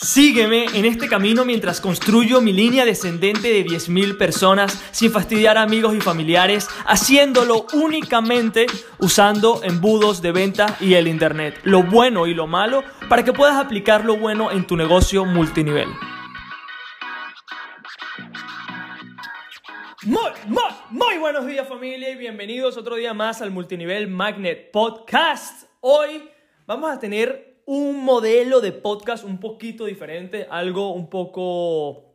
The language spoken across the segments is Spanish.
Sígueme en este camino mientras construyo mi línea descendente de 10.000 personas sin fastidiar a amigos y familiares, haciéndolo únicamente usando embudos de venta y el Internet, lo bueno y lo malo, para que puedas aplicar lo bueno en tu negocio multinivel. Muy, muy, muy buenos días familia y bienvenidos otro día más al Multinivel Magnet Podcast. Hoy vamos a tener un modelo de podcast un poquito diferente, algo un poco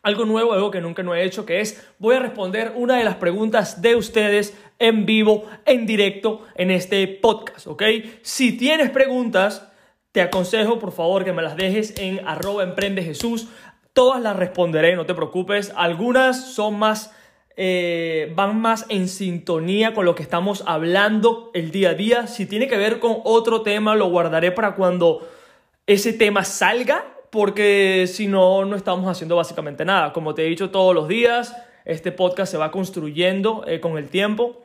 algo nuevo, algo que nunca no he hecho, que es voy a responder una de las preguntas de ustedes en vivo, en directo, en este podcast, ¿ok? Si tienes preguntas, te aconsejo por favor que me las dejes en arroba emprende Jesús. Todas las responderé, no te preocupes. Algunas son más eh, van más en sintonía con lo que estamos hablando el día a día. Si tiene que ver con otro tema, lo guardaré para cuando ese tema salga, porque si no, no estamos haciendo básicamente nada. Como te he dicho todos los días, este podcast se va construyendo eh, con el tiempo.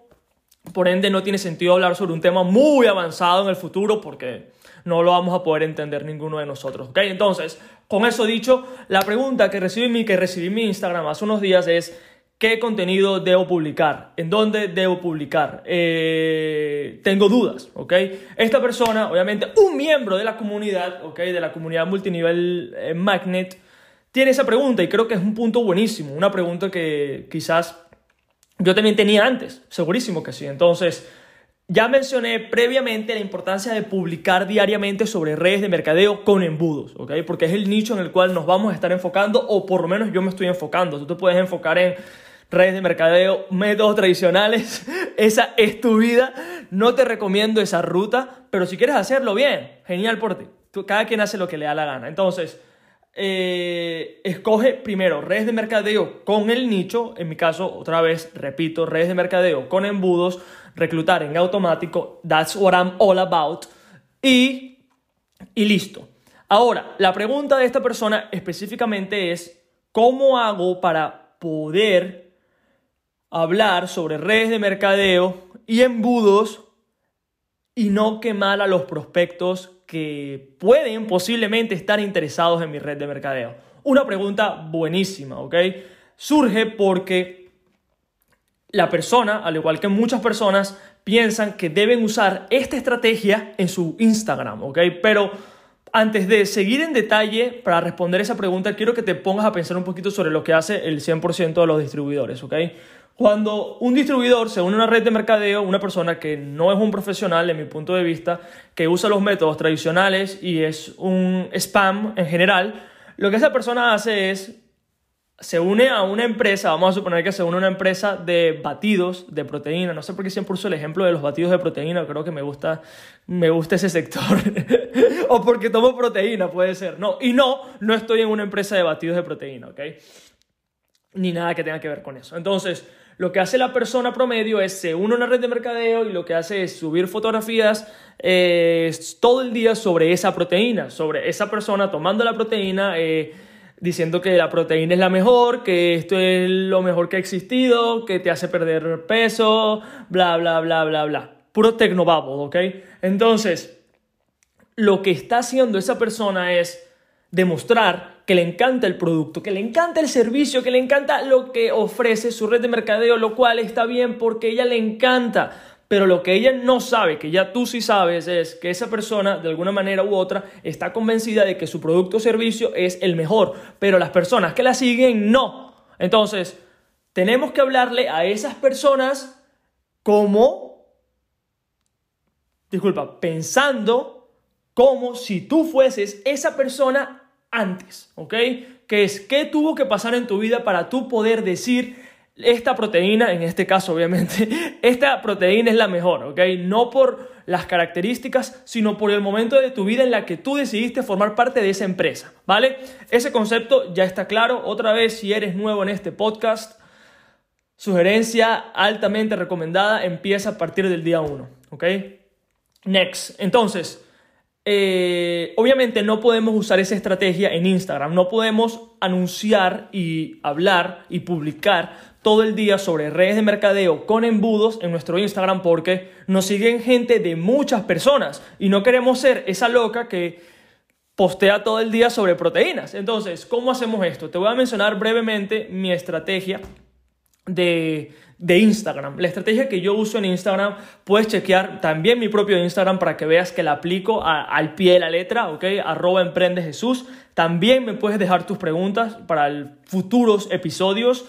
Por ende, no tiene sentido hablar sobre un tema muy avanzado en el futuro porque no lo vamos a poder entender ninguno de nosotros. ¿ok? Entonces, con eso dicho, la pregunta que recibí, que recibí en mi Instagram hace unos días es ¿Qué contenido debo publicar? ¿En dónde debo publicar? Eh, tengo dudas, ¿ok? Esta persona, obviamente, un miembro de la comunidad, ¿ok? De la comunidad multinivel eh, Magnet, tiene esa pregunta y creo que es un punto buenísimo, una pregunta que quizás yo también tenía antes, segurísimo que sí. Entonces, ya mencioné previamente la importancia de publicar diariamente sobre redes de mercadeo con embudos, ¿ok? Porque es el nicho en el cual nos vamos a estar enfocando, o por lo menos yo me estoy enfocando. Tú te puedes enfocar en redes de mercadeo, métodos tradicionales, esa es tu vida. No te recomiendo esa ruta, pero si quieres hacerlo bien, genial por ti. cada quien hace lo que le da la gana. Entonces, eh, escoge primero redes de mercadeo con el nicho, en mi caso, otra vez, repito, redes de mercadeo con embudos, reclutar en automático, that's what I'm all about, y, y listo. Ahora, la pregunta de esta persona específicamente es, ¿cómo hago para poder hablar sobre redes de mercadeo y embudos y no quemar a los prospectos que pueden posiblemente estar interesados en mi red de mercadeo. Una pregunta buenísima, ¿ok? Surge porque la persona, al igual que muchas personas, piensan que deben usar esta estrategia en su Instagram, ¿ok? Pero antes de seguir en detalle para responder esa pregunta, quiero que te pongas a pensar un poquito sobre lo que hace el 100% de los distribuidores, ¿ok? Cuando un distribuidor se une a una red de mercadeo, una persona que no es un profesional, en mi punto de vista, que usa los métodos tradicionales y es un spam en general, lo que esa persona hace es se une a una empresa, vamos a suponer que se une a una empresa de batidos de proteína, no sé por qué siempre uso el ejemplo de los batidos de proteína, creo que me gusta, me gusta ese sector, o porque tomo proteína, puede ser, no, y no, no estoy en una empresa de batidos de proteína, ¿ok? Ni nada que tenga que ver con eso. Entonces, lo que hace la persona promedio es se une a una red de mercadeo y lo que hace es subir fotografías eh, todo el día sobre esa proteína, sobre esa persona tomando la proteína, eh, diciendo que la proteína es la mejor, que esto es lo mejor que ha existido, que te hace perder peso, bla, bla, bla, bla, bla. Puro tecnobabo, ¿ok? Entonces, lo que está haciendo esa persona es demostrar que le encanta el producto, que le encanta el servicio, que le encanta lo que ofrece su red de mercadeo, lo cual está bien porque ella le encanta. Pero lo que ella no sabe, que ya tú sí sabes, es que esa persona, de alguna manera u otra, está convencida de que su producto o servicio es el mejor, pero las personas que la siguen no. Entonces, tenemos que hablarle a esas personas como, disculpa, pensando como si tú fueses esa persona antes, ¿ok? Que es qué tuvo que pasar en tu vida para tú poder decir esta proteína, en este caso obviamente, esta proteína es la mejor, ¿ok? No por las características, sino por el momento de tu vida en la que tú decidiste formar parte de esa empresa, ¿vale? Ese concepto ya está claro. Otra vez, si eres nuevo en este podcast, sugerencia altamente recomendada, empieza a partir del día 1, ¿ok? Next. Entonces, eh, obviamente no podemos usar esa estrategia en Instagram, no podemos anunciar y hablar y publicar todo el día sobre redes de mercadeo con embudos en nuestro Instagram porque nos siguen gente de muchas personas y no queremos ser esa loca que postea todo el día sobre proteínas. Entonces, ¿cómo hacemos esto? Te voy a mencionar brevemente mi estrategia de, Instagram. La estrategia que yo uso en Instagram, puedes chequear también mi propio Instagram para que veas que la aplico al pie de la letra, ¿ok? Arroba Emprende Jesús. También me puedes dejar tus preguntas para futuros episodios.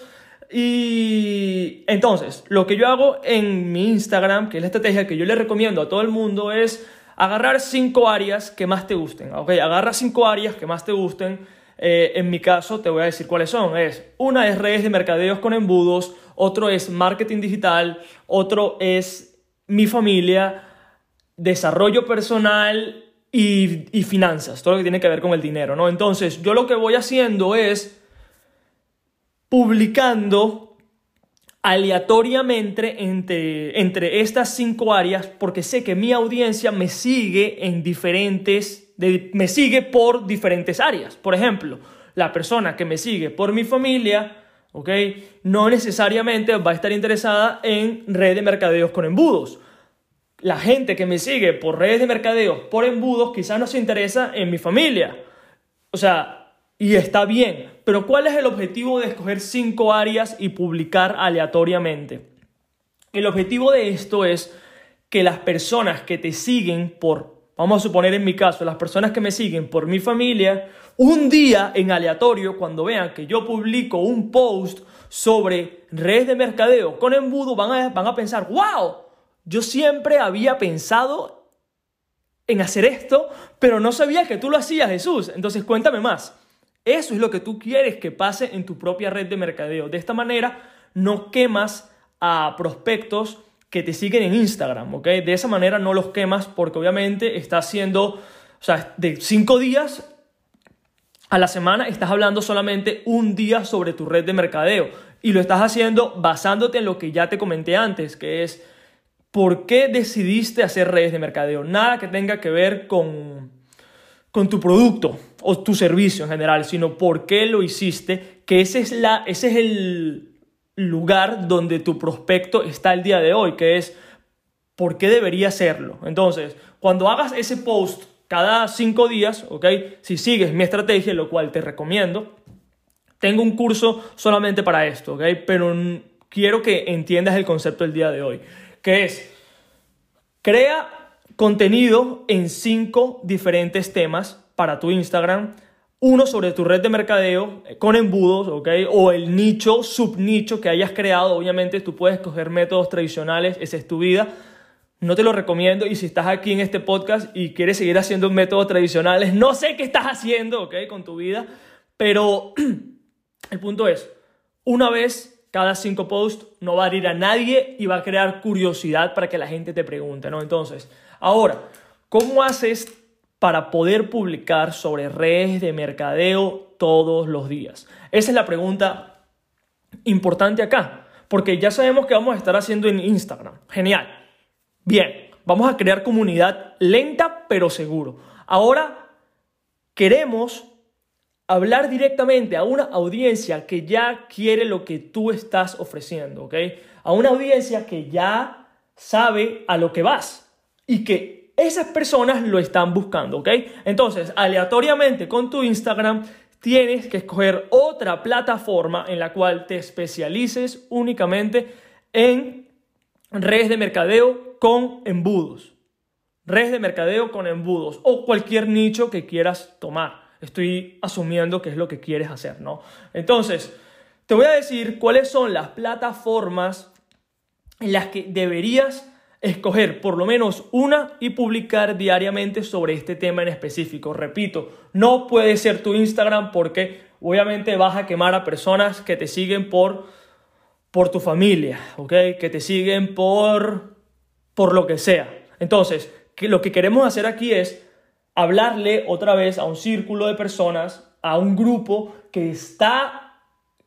Y entonces, lo que yo hago en mi Instagram, que es la estrategia que yo le recomiendo a todo el mundo, es agarrar cinco áreas que más te gusten. ¿ok? Agarra cinco áreas que más te gusten. Eh, en mi caso, te voy a decir cuáles son. Es, una es redes de mercadeos con embudos, otro es marketing digital, otro es mi familia, desarrollo personal y, y finanzas, todo lo que tiene que ver con el dinero, ¿no? Entonces, yo lo que voy haciendo es publicando aleatoriamente entre, entre estas cinco áreas porque sé que mi audiencia me sigue en diferentes, me sigue por diferentes áreas. Por ejemplo, la persona que me sigue por mi familia, ¿ok? No necesariamente va a estar interesada en redes de mercadeos con embudos. La gente que me sigue por redes de mercadeos por embudos quizás no se interesa en mi familia. O sea, y está bien, pero ¿cuál es el objetivo de escoger cinco áreas y publicar aleatoriamente? El objetivo de esto es que las personas que te siguen por, vamos a suponer en mi caso, las personas que me siguen por mi familia, un día en aleatorio, cuando vean que yo publico un post sobre redes de mercadeo con embudo, van a, van a pensar, wow, yo siempre había pensado en hacer esto, pero no sabía que tú lo hacías, Jesús. Entonces cuéntame más. Eso es lo que tú quieres que pase en tu propia red de mercadeo. De esta manera no quemas a prospectos que te siguen en Instagram, ¿ok? De esa manera no los quemas porque obviamente estás haciendo, o sea, de cinco días a la semana estás hablando solamente un día sobre tu red de mercadeo y lo estás haciendo basándote en lo que ya te comenté antes, que es por qué decidiste hacer redes de mercadeo. Nada que tenga que ver con con tu producto o tu servicio en general, sino por qué lo hiciste, que ese es, la, ese es el lugar donde tu prospecto está el día de hoy, que es por qué debería hacerlo. Entonces, cuando hagas ese post cada cinco días, ¿ok? Si sigues mi estrategia, lo cual te recomiendo, tengo un curso solamente para esto, ¿ok? Pero quiero que entiendas el concepto del día de hoy, que es, crea contenido en cinco diferentes temas para tu Instagram. Uno sobre tu red de mercadeo eh, con embudos, ¿ok? O el nicho, subnicho que hayas creado. Obviamente tú puedes coger métodos tradicionales, esa es tu vida. No te lo recomiendo y si estás aquí en este podcast y quieres seguir haciendo métodos tradicionales, no sé qué estás haciendo, ¿ok? Con tu vida. Pero el punto es, una vez cada cinco posts no va a ir a nadie y va a crear curiosidad para que la gente te pregunte, ¿no? Entonces, Ahora, ¿cómo haces para poder publicar sobre redes de mercadeo todos los días? Esa es la pregunta importante acá, porque ya sabemos que vamos a estar haciendo en Instagram. Genial. Bien, vamos a crear comunidad lenta pero seguro. Ahora queremos hablar directamente a una audiencia que ya quiere lo que tú estás ofreciendo, ¿ok? A una audiencia que ya sabe a lo que vas y que esas personas lo están buscando, ¿ok? Entonces, aleatoriamente con tu Instagram tienes que escoger otra plataforma en la cual te especialices únicamente en redes de mercadeo con embudos. Redes de mercadeo con embudos o cualquier nicho que quieras tomar. Estoy asumiendo que es lo que quieres hacer, ¿no? Entonces, te voy a decir cuáles son las plataformas en las que deberías escoger por lo menos una y publicar diariamente sobre este tema en específico. Repito, no puede ser tu Instagram porque obviamente vas a quemar a personas que te siguen por, por tu familia, ¿ok? Que te siguen por, por lo que sea. Entonces, que lo que queremos hacer aquí es hablarle otra vez a un círculo de personas, a un grupo que está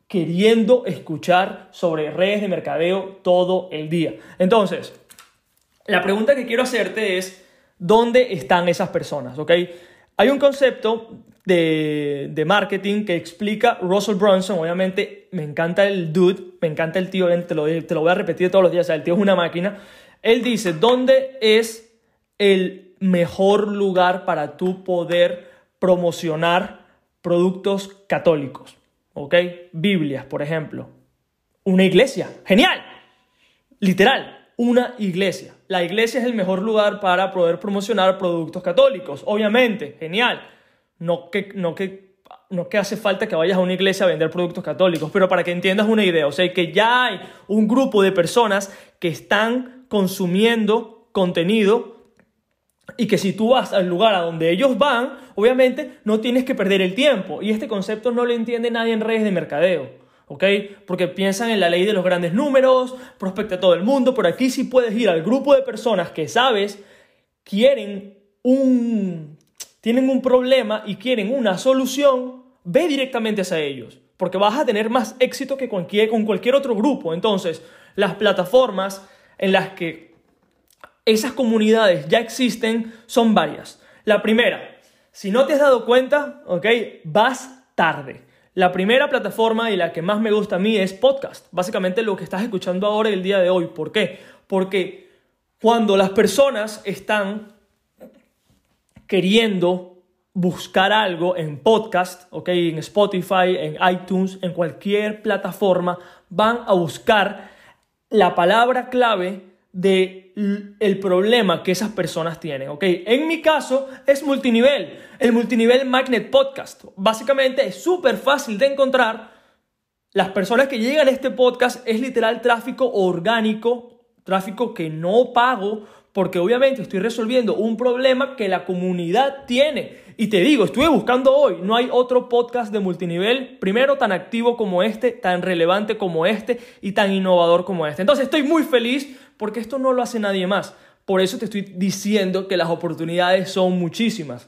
queriendo escuchar sobre redes de mercadeo todo el día. Entonces, la pregunta que quiero hacerte es, ¿dónde están esas personas? ¿Ok? Hay un concepto de, marketing que explica Russell Brunson, obviamente me encanta el dude, me encanta el tío, te lo, te lo voy a repetir todos los días, el tío es una máquina. Él dice, ¿dónde es el mejor lugar para tú poder promocionar productos católicos, ¿ok? Biblias, por ejemplo. Una iglesia, genial, literal, una iglesia. La iglesia es el mejor lugar para poder promocionar productos católicos, obviamente, genial. No que, no que, no que hace falta que vayas a una iglesia a vender productos católicos, pero para que entiendas una idea, o sea, que ya hay un grupo de personas que están consumiendo contenido y que si tú vas al lugar a donde ellos van, obviamente no tienes que perder el tiempo. Y este concepto no lo entiende nadie en redes de mercadeo. ¿Ok? Porque piensan en la ley de los grandes números, prospecta a todo el mundo, pero aquí sí puedes ir al grupo de personas que sabes quieren un, tienen un problema y quieren una solución, ve directamente hacia ellos, porque vas a tener más éxito que con cualquier otro grupo. Entonces, las plataformas en las que esas comunidades ya existen son varias. La primera, si no te has dado cuenta, ¿ok? Vas tarde. La primera plataforma y la que más me gusta a mí es podcast. Básicamente lo que estás escuchando ahora el día de hoy. ¿Por qué? Porque cuando las personas están queriendo buscar algo en podcast, ¿ok? En Spotify, en iTunes, en cualquier plataforma, van a buscar la palabra clave de el problema que esas personas tienen, ¿ok? En mi caso es multinivel, el multinivel Magnet Podcast. Básicamente es súper fácil de encontrar. Las personas que llegan a este podcast es literal tráfico orgánico, tráfico que no pago, porque obviamente estoy resolviendo un problema que la comunidad tiene. Y te digo, estuve buscando hoy, no hay otro podcast de multinivel, primero tan activo como este, tan relevante como este y tan innovador como este. Entonces estoy muy feliz porque esto no lo hace nadie más. Por eso te estoy diciendo que las oportunidades son muchísimas.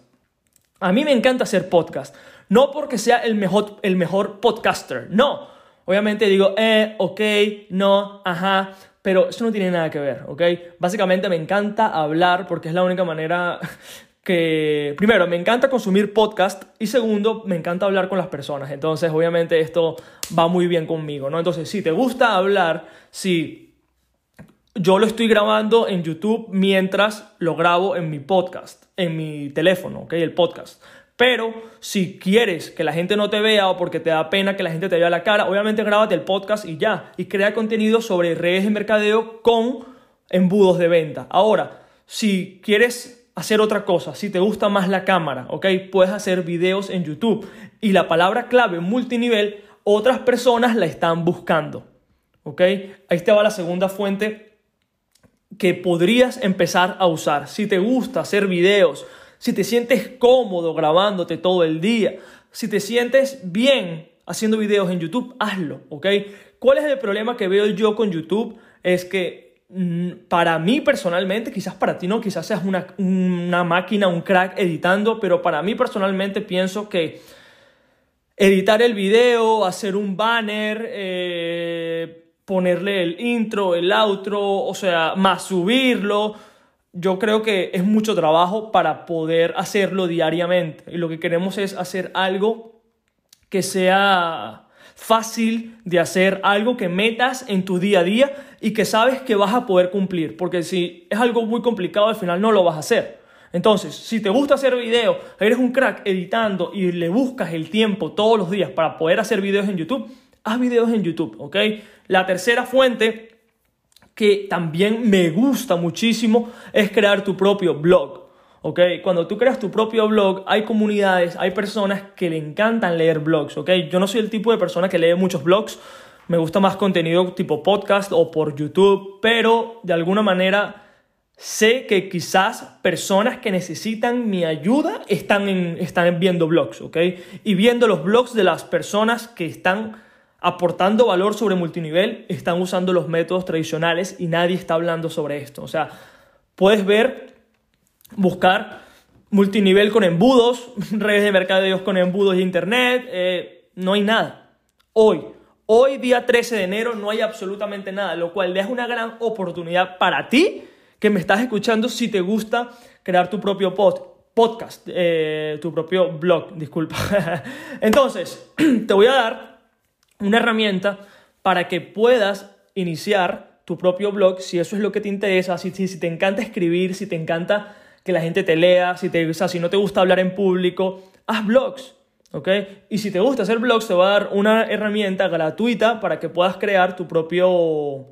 A mí me encanta hacer podcast, no porque sea el mejor, el mejor podcaster, no. Obviamente digo, eh, ok, no, ajá, pero eso no tiene nada que ver, ¿ok? Básicamente me encanta hablar porque es la única manera que, primero, me encanta consumir podcast y segundo, me encanta hablar con las personas. Entonces, obviamente esto va muy bien conmigo, ¿no? Entonces, si te gusta hablar, si yo lo estoy grabando en YouTube mientras lo grabo en mi podcast, en mi teléfono, ¿ok? El podcast. Pero si quieres que la gente no te vea o porque te da pena que la gente te vea la cara, obviamente grábate el podcast y ya. Y crea contenido sobre redes de mercadeo con embudos de venta. Ahora, si quieres hacer otra cosa, si te gusta más la cámara, ¿ok? Puedes hacer videos en YouTube. Y la palabra clave multinivel, otras personas la están buscando. ¿Ok? Ahí te va la segunda fuente que podrías empezar a usar. Si te gusta hacer videos, si te sientes cómodo grabándote todo el día, si te sientes bien haciendo videos en YouTube, hazlo, ¿ok? ¿Cuál es el problema que veo yo con YouTube? Es que mm, para mí personalmente, quizás para ti no, quizás seas una, una máquina, un crack editando, pero para mí personalmente pienso que editar el video, hacer un banner, eh, ponerle el intro, el outro, o sea, más subirlo, yo creo que es mucho trabajo para poder hacerlo diariamente. Y lo que queremos es hacer algo que sea fácil de hacer, algo que metas en tu día a día y que sabes que vas a poder cumplir. Porque si es algo muy complicado, al final no lo vas a hacer. Entonces, si te gusta hacer videos, eres un crack editando y le buscas el tiempo todos los días para poder hacer videos en YouTube, haz videos en YouTube, ¿ok? La tercera fuente que también me gusta muchísimo es crear tu propio blog. ¿ok? Cuando tú creas tu propio blog, hay comunidades, hay personas que le encantan leer blogs, ¿ok? Yo no soy el tipo de persona que lee muchos blogs, me gusta más contenido tipo podcast o por YouTube, pero de alguna manera sé que quizás personas que necesitan mi ayuda están, están viendo blogs, ¿ok? Y viendo los blogs de las personas que están aportando valor sobre multinivel, están usando los métodos tradicionales y nadie está hablando sobre esto. O sea, puedes ver, buscar multinivel con embudos, redes de mercadeos con embudos de internet, eh, no hay nada. Hoy, hoy día 13 de enero no hay absolutamente nada, lo cual es una gran oportunidad para ti que me estás escuchando si te gusta crear tu propio podcast, eh, tu propio blog, disculpa. Entonces, te voy a dar una herramienta para que puedas iniciar tu propio blog si eso es lo que te interesa, si, si, te encanta escribir, si te encanta que la gente te lea, si, te, si no te gusta hablar en público, haz blogs. ¿ok? Y si te gusta hacer blogs, te voy a dar una herramienta gratuita para que puedas crear tu propio,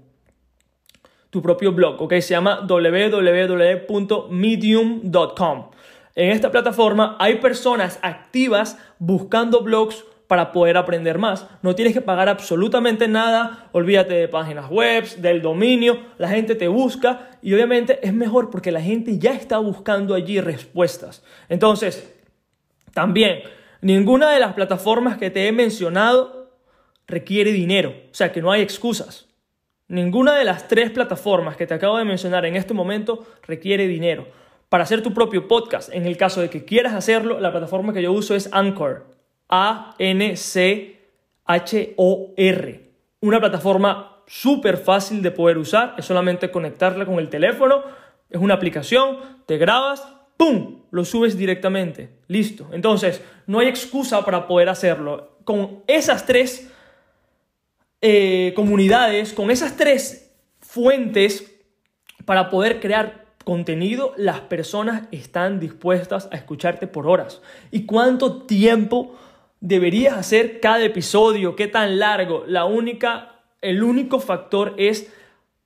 tu propio blog, ¿ok? Se llama www.medium.com. En esta plataforma hay personas activas buscando blogs para poder aprender más. No tienes que pagar absolutamente nada, olvídate de páginas web, del dominio, la gente te busca y obviamente es mejor porque la gente ya está buscando allí respuestas. Entonces, también, ninguna de las plataformas que te he mencionado requiere dinero, o sea que no hay excusas. Ninguna de las tres plataformas que te acabo de mencionar en este momento requiere dinero. Para hacer tu propio podcast, en el caso de que quieras hacerlo, la plataforma que yo uso es Anchor. A-N-C-H-O-R. Una plataforma súper fácil de poder usar. Es solamente conectarla con el teléfono. Es una aplicación. Te grabas. ¡Pum! Lo subes directamente. Listo. Entonces, no hay excusa para poder hacerlo. Con esas tres eh, comunidades, con esas tres fuentes para poder crear contenido, las personas están dispuestas a escucharte por horas. ¿Y cuánto tiempo deberías hacer cada episodio? ¿Qué tan largo? La única, el único factor es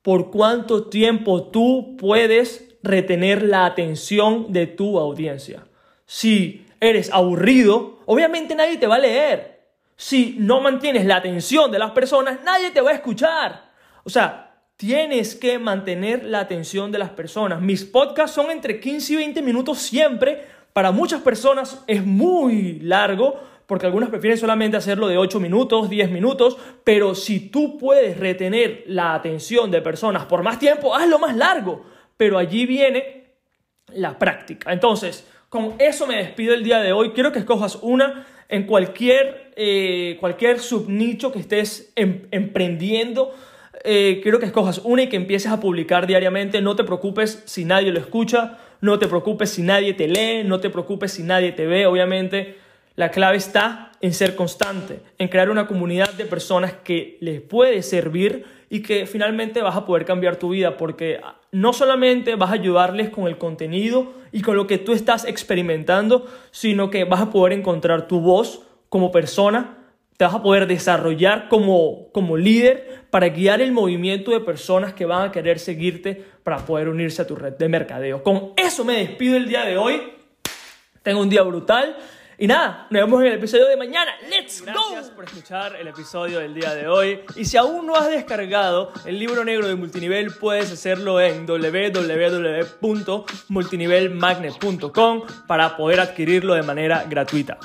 por cuánto tiempo tú puedes retener la atención de tu audiencia. Si eres aburrido, obviamente nadie te va a leer. Si no mantienes la atención de las personas, nadie te va a escuchar. O sea, Tienes que mantener la atención de las personas. Mis podcasts son entre 15 y 20 minutos siempre. Para muchas personas es muy largo porque algunas prefieren solamente hacerlo de 8 minutos, 10 minutos, pero si tú puedes retener la atención de personas por más tiempo, hazlo más largo. Pero allí viene la práctica. Entonces, con eso me despido el día de hoy. Quiero que escojas una en cualquier, eh, cualquier subnicho que estés em, emprendiendo eh, quiero que escojas una y que empieces a publicar diariamente. No te preocupes si nadie lo escucha, no te preocupes si nadie te lee, no te preocupes si nadie te ve. Obviamente, la clave está en ser constante, en crear una comunidad de personas que les puede servir y que finalmente vas a poder cambiar tu vida porque no solamente vas a ayudarles con el contenido y con lo que tú estás experimentando, sino que vas a poder encontrar tu voz como persona te vas a poder desarrollar como, como líder para guiar el movimiento de personas que van a querer seguirte para poder unirse a tu red de mercadeo. Con eso me despido el día de hoy. Tengo un día brutal. Y nada, nos vemos en el episodio de mañana. ¡Let's go! Gracias por escuchar el episodio del día de hoy. Y si aún no has descargado el libro negro de multinivel, puedes hacerlo en www.multinivelmagnet.com para poder adquirirlo de manera gratuita.